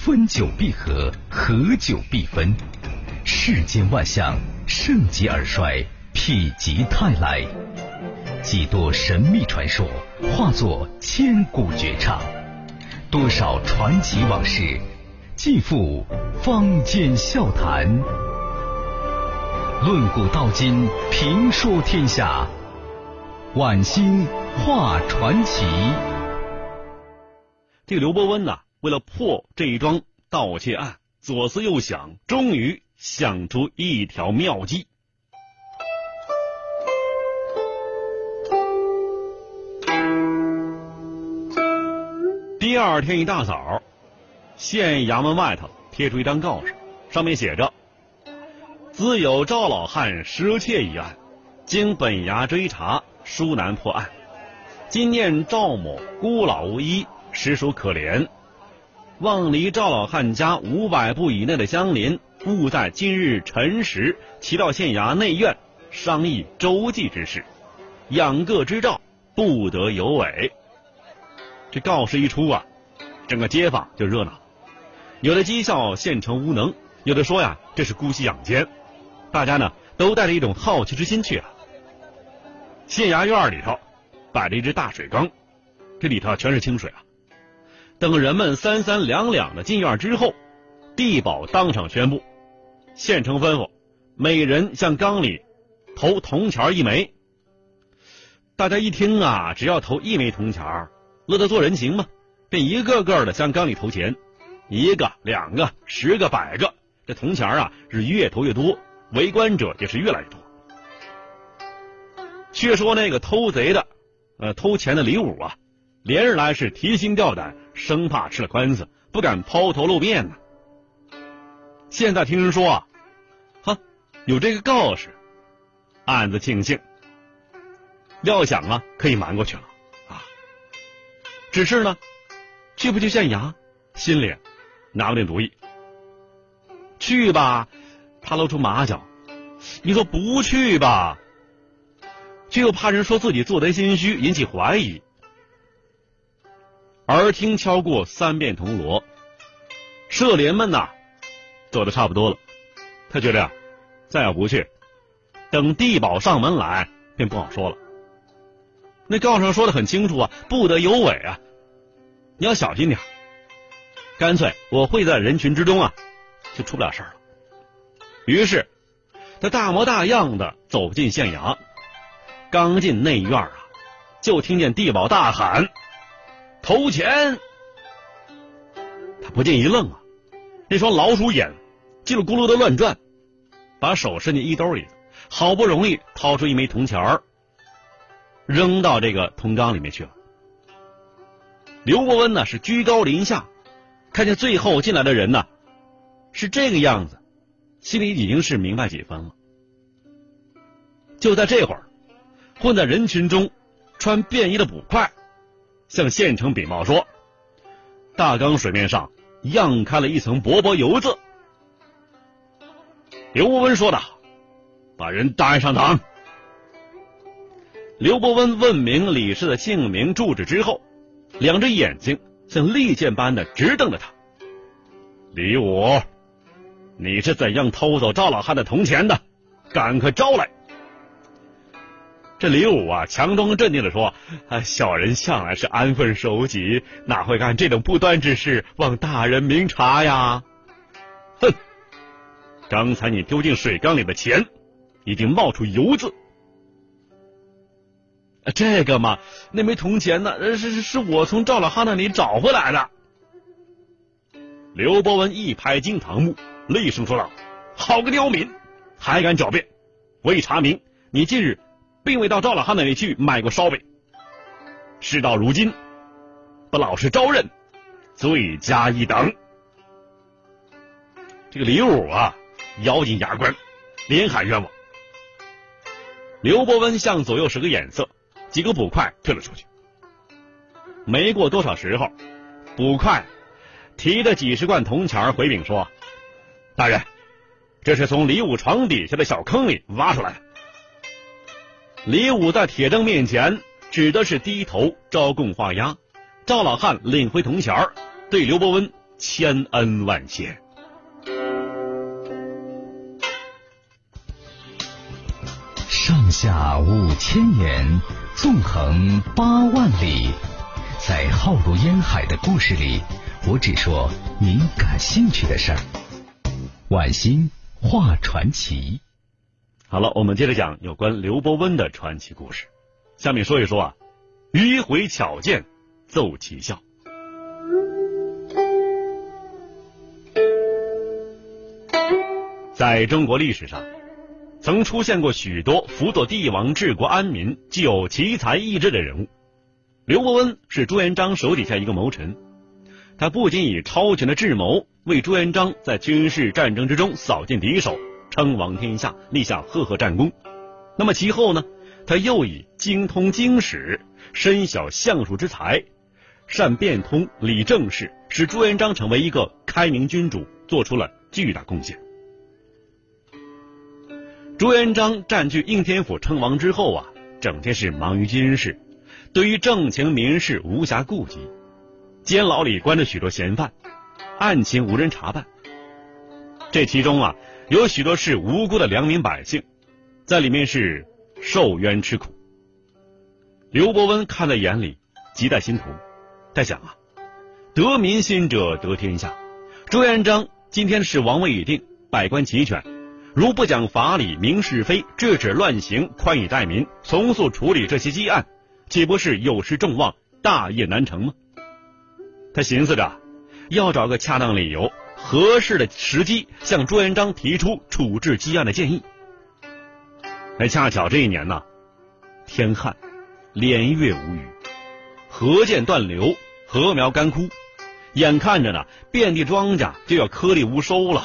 分久必合，合久必分。世间万象，盛极而衰，否极泰来。几多神秘传说化作千古绝唱，多少传奇往事尽付坊间笑谈。论古道今，评说天下，晚星画传奇。这个刘伯温呐，为了破这一桩盗窃案，左思右想，终于想出一条妙计。第二天一大早，县衙门外头贴出一张告示，上面写着：“兹有赵老汉失窃一案，经本衙追查，殊难破案。今念赵某孤老无依，实属可怜。望离赵老汉家五百步以内的乡邻，务在今日辰时齐到县衙内院商议周济之事，养各之兆，不得有违。”这告示一出啊，整个街坊就热闹，有的讥笑县城无能，有的说呀这是姑息养奸，大家呢都带着一种好奇之心去了。县衙院里头摆着一只大水缸，这里头全是清水啊。等人们三三两两的进院之后，地保当场宣布，县城吩咐每人向缸里投铜钱一枚。大家一听啊，只要投一枚铜钱。乐得做人情嘛，便一个个的向缸里投钱，一个、两个、十个、百个，这铜钱啊是越投越多，围观者也是越来越多。却说那个偷贼的，呃，偷钱的李武啊，连日来是提心吊胆，生怕吃了官司，不敢抛头露面呢。现在听人说啊，哈，有这个告示，暗自庆幸，料想啊可以瞒过去了啊。只是呢，去不去县衙，心里拿不定主意。去吧，怕露出马脚；你说不去吧，却又怕人说自己做贼心虚，引起怀疑。耳听敲过三遍铜锣，社联们呐，走的差不多了。他觉得呀，再要不去，等地保上门来，便不好说了。那告上说的很清楚啊，不得有违啊，你要小心点。干脆我会在人群之中啊，就出不了事了。于是他大模大样的走进县衙，刚进内院啊，就听见地保大喊：“投钱！”他不禁一愣啊，那双老鼠眼叽里咕噜的乱转，把手伸进衣兜里，好不容易掏出一枚铜钱儿。扔到这个铜缸里面去了。刘伯温呢是居高临下，看见最后进来的人呢是这个样子，心里已经是明白几分了。就在这会儿，混在人群中穿便衣的捕快向县城禀报说，大缸水面上漾开了一层薄薄油渍。刘伯温说道：“把人带上堂。”刘伯温问明李氏的姓名、住址之后，两只眼睛像利剑般的直瞪着他。李武，你是怎样偷走赵老汉的铜钱的？赶快招来！这李武啊，强装镇定的说：“啊，小人向来是安分守己，哪会干这种不端之事？望大人明察呀！”哼，刚才你丢进水缸里的钱，已经冒出油渍。这个嘛，那枚铜钱呢？是是是我从赵老汉那里找回来的。刘伯温一拍惊堂木，厉声说道：“好个刁民，还敢狡辩！我已查明，你近日并未到赵老汉那里去买过烧饼。事到如今，不老实招认，罪加一等。”这个李武啊，咬紧牙关，连喊冤枉。刘伯温向左右使个眼色。几个捕快退了出去，没过多少时候，捕快提着几十罐铜钱回禀说：“大人，这是从李武床底下的小坑里挖出来的。”李武在铁证面前指的是低头招供画押，赵老汉领回铜钱儿对刘伯温千恩万谢。上下五千年，纵横八万里，在浩如烟海的故事里，我只说您感兴趣的事儿。晚星画传奇。好了，我们接着讲有关刘伯温的传奇故事。下面说一说啊，迂回巧剑奏奇效。在中国历史上，曾出现过许多辅佐帝王治国安民、具有奇才异志的人物。刘伯温是朱元璋手底下一个谋臣，他不仅以超群的智谋为朱元璋在军事战争之中扫尽敌手、称王天下，立下赫赫战功。那么其后呢，他又以精通经史、深晓相术之才，善变通理政事，使朱元璋成为一个开明君主，做出了巨大贡献。朱元璋占据应天府称王之后啊，整天是忙于军事，对于政情民事无暇顾及。监牢里关着许多嫌犯，案情无人查办。这其中啊，有许多是无辜的良民百姓，在里面是受冤吃苦。刘伯温看在眼里，急在心头，在想啊，得民心者得天下。朱元璋今天是王位已定，百官齐全。如不讲法理、明是非、制止乱行、宽以待民、从速处理这些积案，岂不是有失众望、大业难成吗？他寻思着，要找个恰当理由、合适的时机，向朱元璋提出处置积案的建议。那恰巧这一年呢，天旱，连月无雨，河涧断流，禾苗干枯，眼看着呢，遍地庄稼就要颗粒无收了。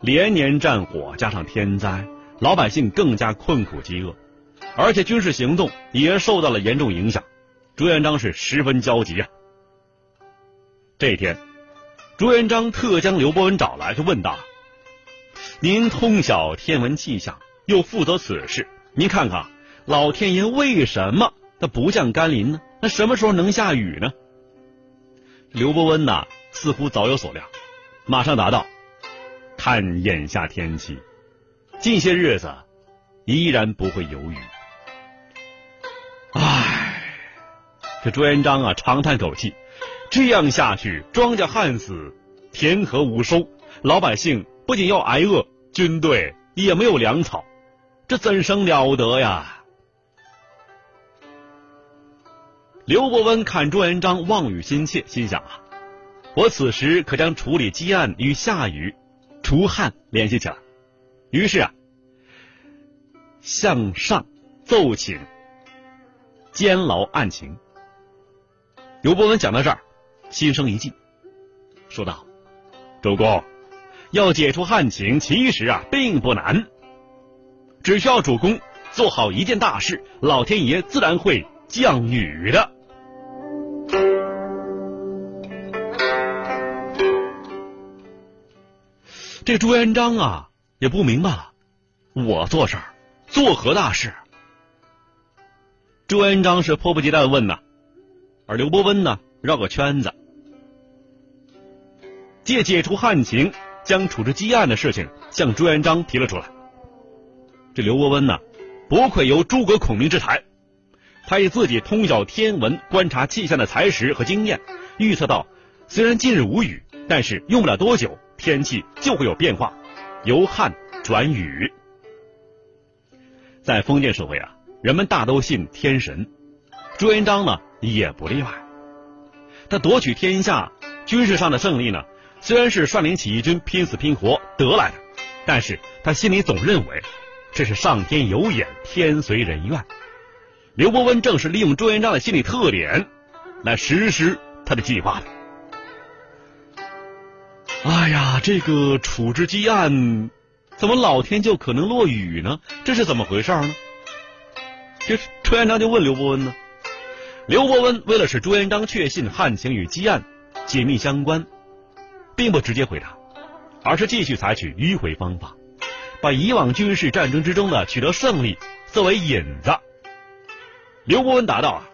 连年战火加上天灾，老百姓更加困苦饥饿，而且军事行动也受到了严重影响。朱元璋是十分焦急啊。这一天，朱元璋特将刘伯温找来，就问道：“您通晓天文气象，又负责此事，您看看老天爷为什么他不降甘霖呢？那什么时候能下雨呢？”刘伯温呐，似乎早有所料，马上答道。看眼下天气，近些日子依然不会有雨。唉，这朱元璋啊，长叹口气，这样下去，庄稼旱死，田禾无收，老百姓不仅要挨饿，军队也没有粮草，这怎生了得呀？刘伯温看朱元璋望雨心切，心想啊，我此时可将处理积案与下雨。除旱联系起来，于是啊，向上奏请监牢案情。刘伯温讲到这儿，心生一计，说道：“主公，要解除旱情，其实啊并不难，只需要主公做好一件大事，老天爷自然会降雨的。”这朱元璋啊，也不明白了，我做事儿，做何大事？朱元璋是迫不及待的问呐，而刘伯温呢，绕个圈子，借解除旱情、将处置积案的事情向朱元璋提了出来。这刘伯温呢，不愧有诸葛孔明之才，他以自己通晓天文、观察气象的才识和经验，预测到虽然近日无雨，但是用不了多久。天气就会有变化，由旱转雨。在封建社会啊，人们大都信天神，朱元璋呢也不例外。他夺取天下，军事上的胜利呢，虽然是率领起义军拼死拼活得来的，但是他心里总认为这是上天有眼，天随人愿。刘伯温正是利用朱元璋的心理特点来实施他的计划的。哎呀，这个处置积案，怎么老天就可能落雨呢？这是怎么回事呢？这朱元璋就问刘伯温呢。刘伯温为了使朱元璋确信旱情与积案紧密相关，并不直接回答，而是继续采取迂回方法，把以往军事战争之中的取得胜利作为引子。刘伯温答道：“啊，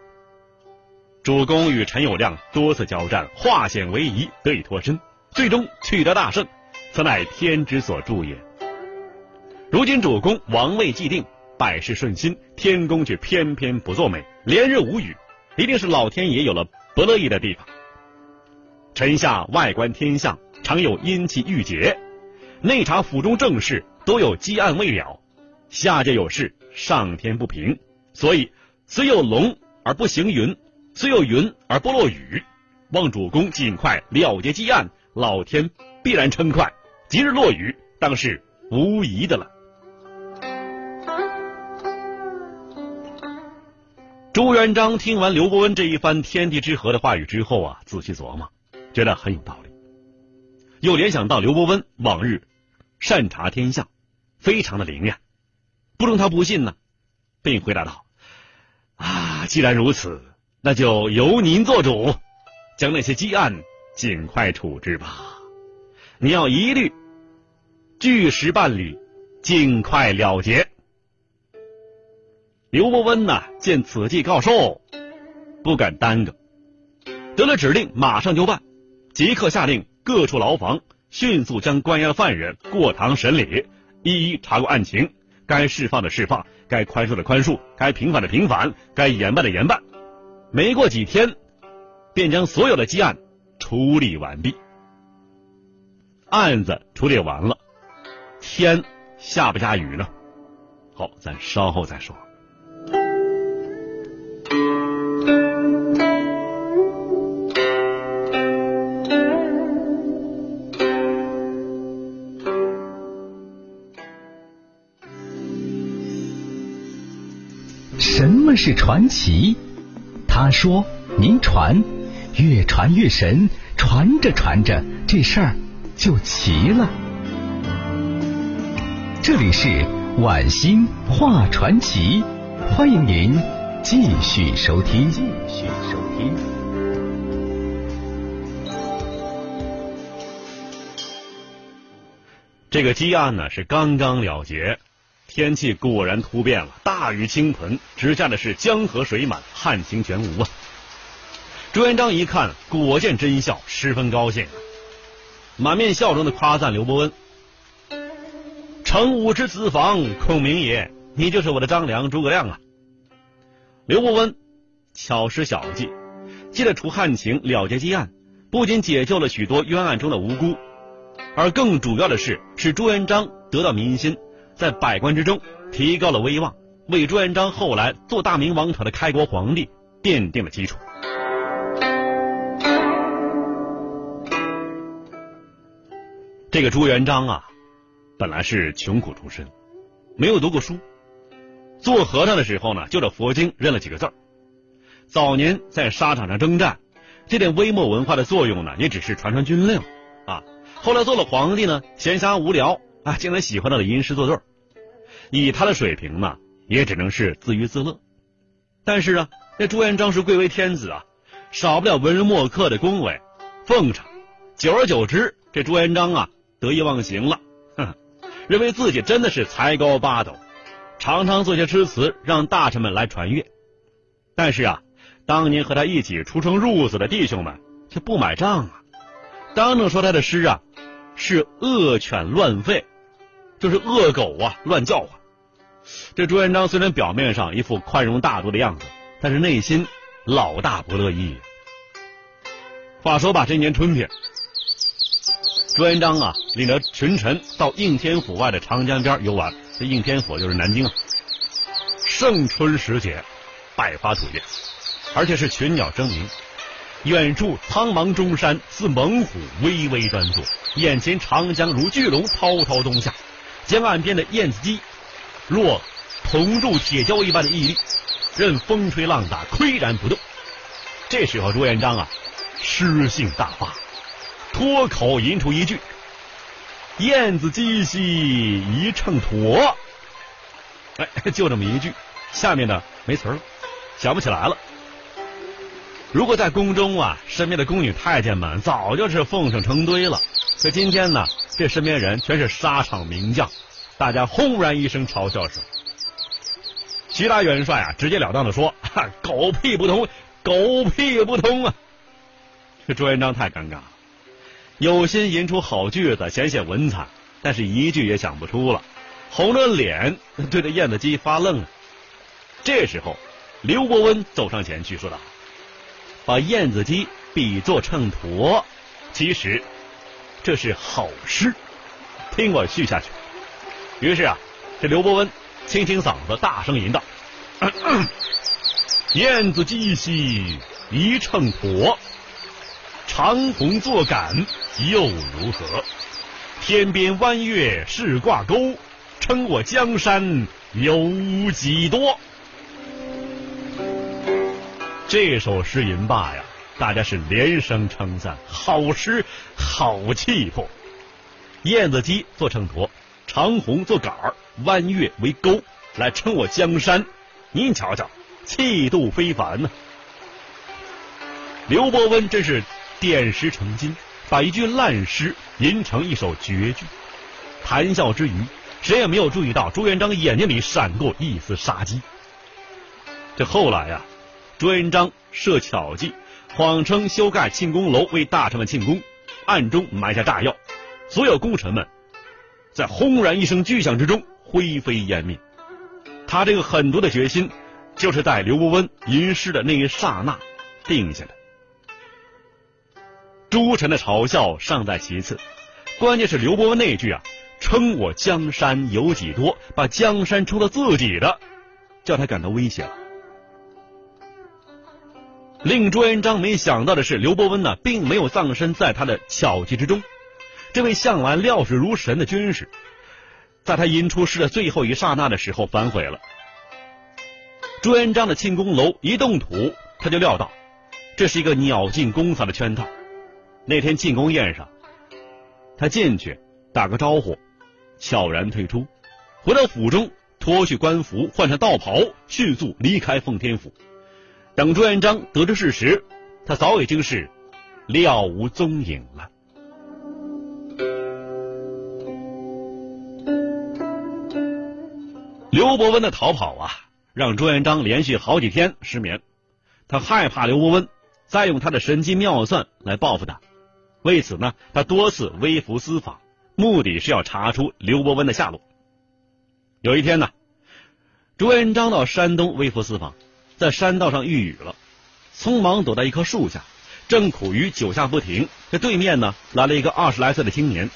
主公与陈友谅多次交战，化险为夷，得以脱身，最终取得大胜，此乃天之所助也。如今主公王位既定，百事顺心，天公却偏偏不作美，连日无雨，一定是老天爷有了不乐意的地方。臣下外观天象，常有阴气郁结，内察府中政事，都有积案未了，下界有事，上天不平，所以虽有龙而不行云。虽有云而不落雨，望主公尽快了结积案，老天必然称快，即日落雨，当是无疑的了。朱元璋听完刘伯温这一番天地之和的话语之后啊，仔细琢磨，觉得很有道理，又联想到刘伯温往日善察天象，非常的灵验，不容他不信呢，并回答道：“啊，既然如此。”那就由您做主，将那些积案尽快处置吧。你要一律据实办理，尽快了结。刘伯温呢，见此计告授，不敢耽搁，得了指令，马上就办，即刻下令各处牢房迅速将关押的犯人过堂审理，一一查过案情，该释放的释放，该宽恕的宽恕，该平反的平反，该严办的严办。没过几天，便将所有的积案处理完毕。案子处理完了，天下不下雨呢？好，咱稍后再说。是传奇？他说：“您传，越传越神，传着传着，这事儿就齐了。”这里是晚星话传奇，欢迎您继续收听。继续收听。这个积案呢是刚刚了结。天气果然突变了，大雨倾盆，直下的是江河水满，旱情全无啊！朱元璋一看，果见真相，十分高兴啊，满面笑容的夸赞刘伯温：“成武之子房，孔明也，你就是我的张良、诸葛亮啊！”刘伯温巧施小计，借着除旱情、了结积案，不仅解救了许多冤案中的无辜，而更主要的是使朱元璋得到民心。在百官之中提高了威望，为朱元璋后来做大明王朝的开国皇帝奠定了基础。这个朱元璋啊，本来是穷苦出身，没有读过书，做和尚的时候呢，就着佛经认了几个字儿。早年在沙场上征战，这点微末文化的作用呢，也只是传传军令啊。后来做了皇帝呢，闲暇无聊。啊，竟然喜欢到了吟诗作对以他的水平呢，也只能是自娱自乐。但是啊，这朱元璋是贵为天子啊，少不了文人墨客的恭维奉承。久而久之，这朱元璋啊得意忘形了，哼，认为自己真的是才高八斗，常常做些诗词让大臣们来传阅。但是啊，当年和他一起出生入死的弟兄们却不买账啊，当众说他的诗啊是恶犬乱吠。就是恶狗啊，乱叫唤。这朱元璋虽然表面上一副宽容大度的样子，但是内心老大不乐意。话说吧，这年春天，朱元璋啊，领着群臣到应天府外的长江边游玩。这应天府就是南京啊。盛春时节，百花吐艳，而且是群鸟争鸣。远处苍茫中山似猛虎巍巍端坐，眼前长江如巨龙滔滔东下。江岸边的燕子矶，若铜铸铁胶一般的屹立，任风吹浪打，岿然不动。这时候，朱元璋啊，诗兴大发，脱口吟出一句：“燕子矶兮一秤砣。”哎，就这么一句，下面呢没词了，想不起来了。如果在宫中啊，身边的宫女太监们早就是奉承成堆了。可今天呢，这身边人全是沙场名将，大家轰然一声嘲笑声。徐大元帅啊，直截了当的说：“狗屁不通，狗屁不通啊！这朱元璋太尴尬了，有心吟出好句子，显显文采，但是一句也想不出了，红着脸 对着燕子鸡发愣。这时候，刘伯温走上前去说道：“把燕子鸡比作秤砣，其实这是好诗，听我续下去。”于是啊，这刘伯温清清嗓子，大声吟道：“ 燕子鸡兮一秤砣。”长虹作杆又如何？天边弯月是挂钩，称我江山有几多？这首诗吟罢呀，大家是连声称赞，好诗，好气魄。燕子矶做秤砣，长虹做杆儿，弯月为钩，来称我江山。您瞧瞧，气度非凡呐！刘伯温真是。点石成金，把一句烂诗吟成一首绝句。谈笑之余，谁也没有注意到朱元璋眼睛里闪过一丝杀机。这后来呀，朱元璋设巧计，谎称修盖庆功楼为大臣们庆功，暗中埋下炸药，所有功臣们在轰然一声巨响之中灰飞烟灭。他这个狠毒的决心，就是在刘伯温吟诗的那一刹那定下的。诸臣的嘲笑尚在其次，关键是刘伯温那句啊，“称我江山有几多”，把江山称作自己的，叫他感到威胁了。令朱元璋没想到的是，刘伯温呢，并没有葬身在他的巧计之中。这位向来料事如神的军师，在他吟出诗的最后一刹那的时候反悔了。朱元璋的庆功楼一动土，他就料到这是一个鸟尽弓藏的圈套。那天庆功宴上，他进去打个招呼，悄然退出，回到府中脱去官服，换上道袍，迅速离开奉天府。等朱元璋得知事实，他早已经是了无踪影了。刘伯温的逃跑啊，让朱元璋连续好几天失眠，他害怕刘伯温再用他的神机妙算来报复他。为此呢，他多次微服私访，目的是要查出刘伯温的下落。有一天呢，朱元璋到山东微服私访，在山道上遇雨了，匆忙躲在一棵树下，正苦于酒下不停。这对面呢来了一个二十来岁的青年，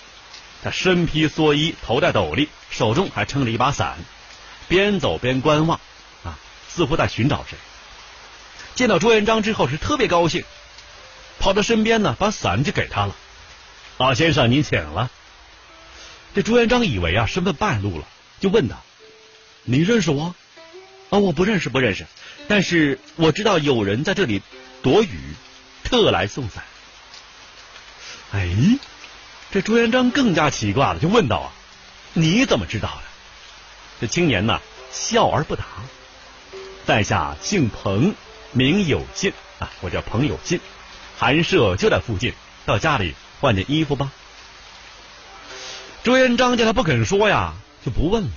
他身披蓑衣，头戴斗笠，手中还撑着一把伞，边走边观望，啊，似乎在寻找谁。见到朱元璋之后是特别高兴。跑到身边呢，把伞就给他了。老先生，您请了。这朱元璋以为啊身份败露了，就问他：“你认识我？”啊，我不认识，不认识。但是我知道有人在这里躲雨，特来送伞。哎，这朱元璋更加奇怪了，就问道：“啊，你怎么知道的？”这青年呢笑而不答。在下姓彭，名有信啊，我叫彭有信。寒舍就在附近，到家里换件衣服吧。朱元璋见他不肯说呀，就不问了，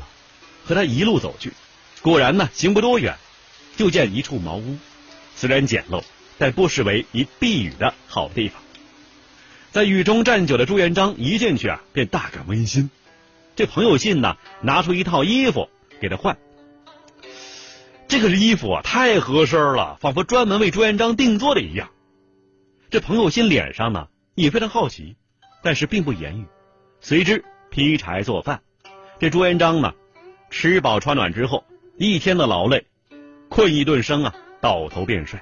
和他一路走去。果然呢，行不多远，就见一处茅屋，虽然简陋，但不失为一避雨的好地方。在雨中站久的朱元璋一进去啊，便大感温馨。这朋友信呢，拿出一套衣服给他换。这个衣服啊，太合身了，仿佛专门为朱元璋定做的一样。这彭有心脸上呢也非常好奇，但是并不言语，随之劈柴做饭。这朱元璋呢吃饱穿暖之后，一天的劳累，困意顿生啊，倒头便睡。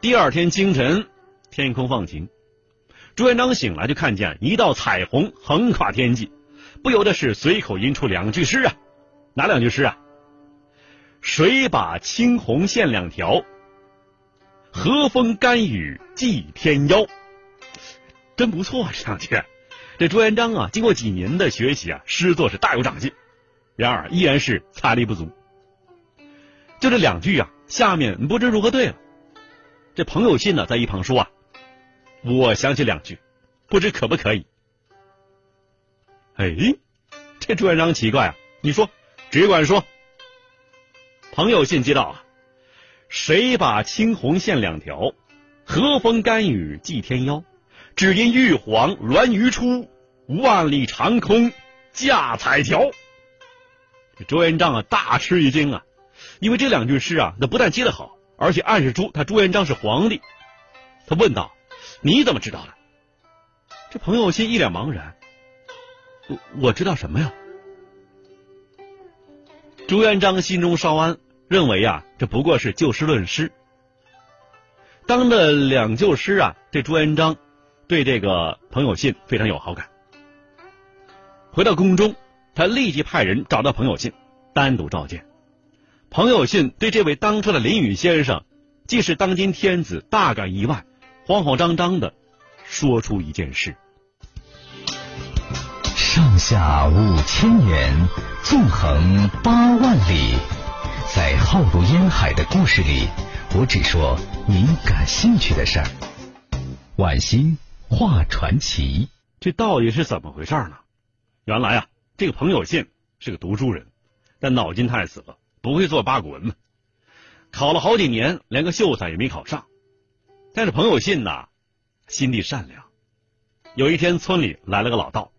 第二天清晨，天空放晴，朱元璋醒来就看见一道彩虹横跨天际，不由得是随口吟出两句诗啊，哪两句诗啊？谁把青红线两条？和风甘雨祭天妖，真不错啊这两句。这朱元璋啊，经过几年的学习啊，诗作是大有长进。然而依然是财力不足。就这两句啊，下面不知如何对了。这朋友信呢，在一旁说啊：“我想起两句，不知可不可以？”哎，这朱元璋奇怪啊，你说，只管说。朋友信接道啊。谁把青红线两条？和风干雨祭天妖。只因玉皇鸾鱼出，万里长空架彩条。这朱元璋啊，大吃一惊啊！因为这两句诗啊，那不但接得好，而且暗示出他朱元璋是皇帝。他问道：“你怎么知道的？”这彭友信一脸茫然：“我我知道什么呀？”朱元璋心中稍安，认为啊，这不过是就事论事。当着两旧诗啊，这朱元璋对这个彭友信非常有好感。回到宫中，他立即派人找到彭友信，单独召见。彭友信对这位当初的林语先生，既是当今天子，大感意外，慌慌张张的说出一件事：上下五千年，纵横八万里，在浩如烟海的故事里。我只说您感兴趣的事儿。晚星画传奇，这到底是怎么回事呢？原来啊，这个彭友信是个读书人，但脑筋太死了，不会做八股文嘛。考了好几年，连个秀才也没考上。但是彭友信呐，心地善良。有一天，村里来了个老道，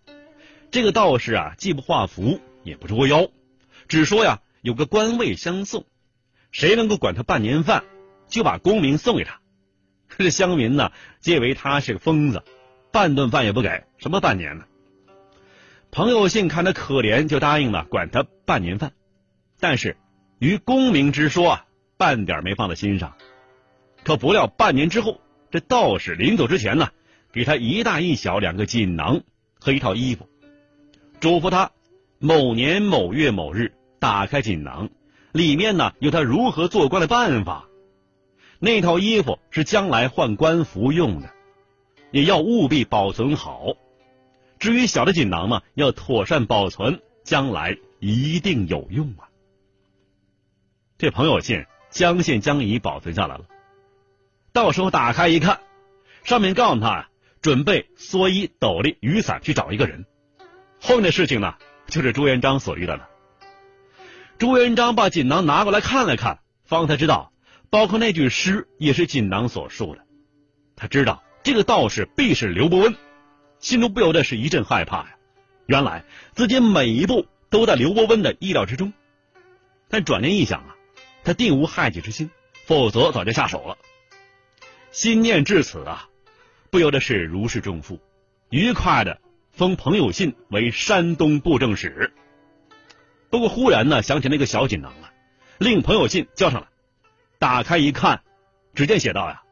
这个道士啊，既不画符，也不捉妖，只说呀，有个官位相送，谁能够管他半年饭。就把功名送给他，这乡民呢，皆为他是个疯子，半顿饭也不给，什么半年呢？彭友信看他可怜，就答应了管他半年饭，但是于功名之说啊，半点没放在心上。可不料半年之后，这道士临走之前呢，给他一大一小两个锦囊和一套衣服，嘱咐他某年某月某日打开锦囊，里面呢有他如何做官的办法。那套衣服是将来换官服用的，也要务必保存好。至于小的锦囊嘛，要妥善保存，将来一定有用啊。这朋友信将信将疑保存下来了，到时候打开一看，上面告诉他，准备蓑衣、斗笠、雨伞去找一个人。后面的事情呢，就是朱元璋所遇到的。朱元璋把锦囊拿过来看了看，方才知道。包括那句诗也是锦囊所述的，他知道这个道士必是刘伯温，心中不由得是一阵害怕呀。原来自己每一步都在刘伯温的意料之中，但转念一想啊，他定无害己之心，否则早就下手了。心念至此啊，不由得是如释重负，愉快的封彭友信为山东布政使。不过忽然呢，想起那个小锦囊了，令彭友信交上来。打开一看，只见写道呀：“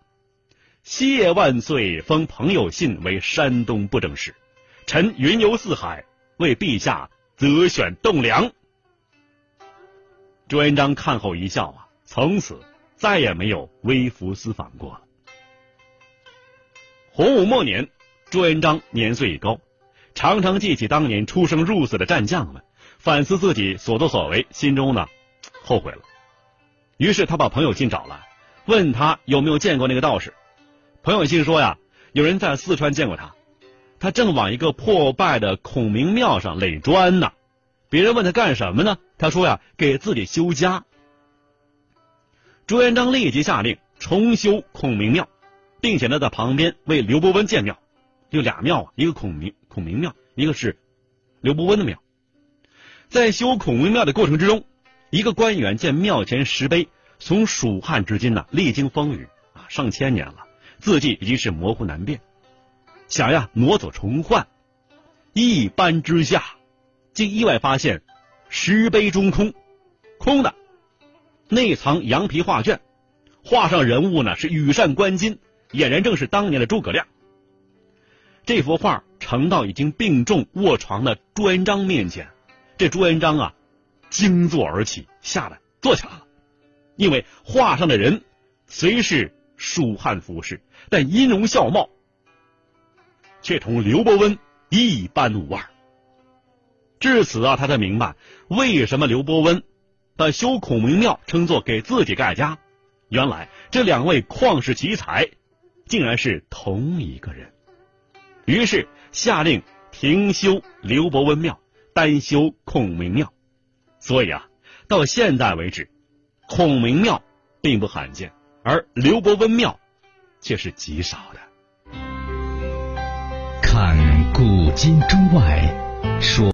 谢万岁封朋友信为山东布政使，臣云游四海，为陛下择选栋梁。”朱元璋看后一笑啊，从此再也没有微服私访过了。洪武末年，朱元璋年岁已高，常常记起当年出生入死的战将们，反思自己所作所为，心中呢后悔了。于是他把朋友信找来，问他有没有见过那个道士。彭有信说呀，有人在四川见过他，他正往一个破败的孔明庙上垒砖呢。别人问他干什么呢？他说呀，给自己修家。朱元璋立即下令重修孔明庙，并且呢，在旁边为刘伯温建庙，就俩庙啊，一个孔明孔明庙，一个是刘伯温的庙。在修孔明庙的过程之中。一个官员见庙前石碑从蜀汉至今呢，历经风雨啊，上千年了，字迹已经是模糊难辨，想呀挪走重换，一搬之下，竟意外发现石碑中空，空的，内藏羊皮画卷，画上人物呢是羽扇纶巾，俨然正是当年的诸葛亮。这幅画呈到已经病重卧床的朱元璋面前，这朱元璋啊。惊坐而起，吓得坐起来了。因为画上的人虽是蜀汉服饰，但音容笑貌却同刘伯温一般无二。至此啊，他才明白为什么刘伯温把修孔明庙称作给自己盖家。原来这两位旷世奇才竟然是同一个人。于是下令停修刘伯温庙，单修孔明庙。所以啊，到现在为止，孔明庙并不罕见，而刘伯温庙却是极少的。看古今中外，说。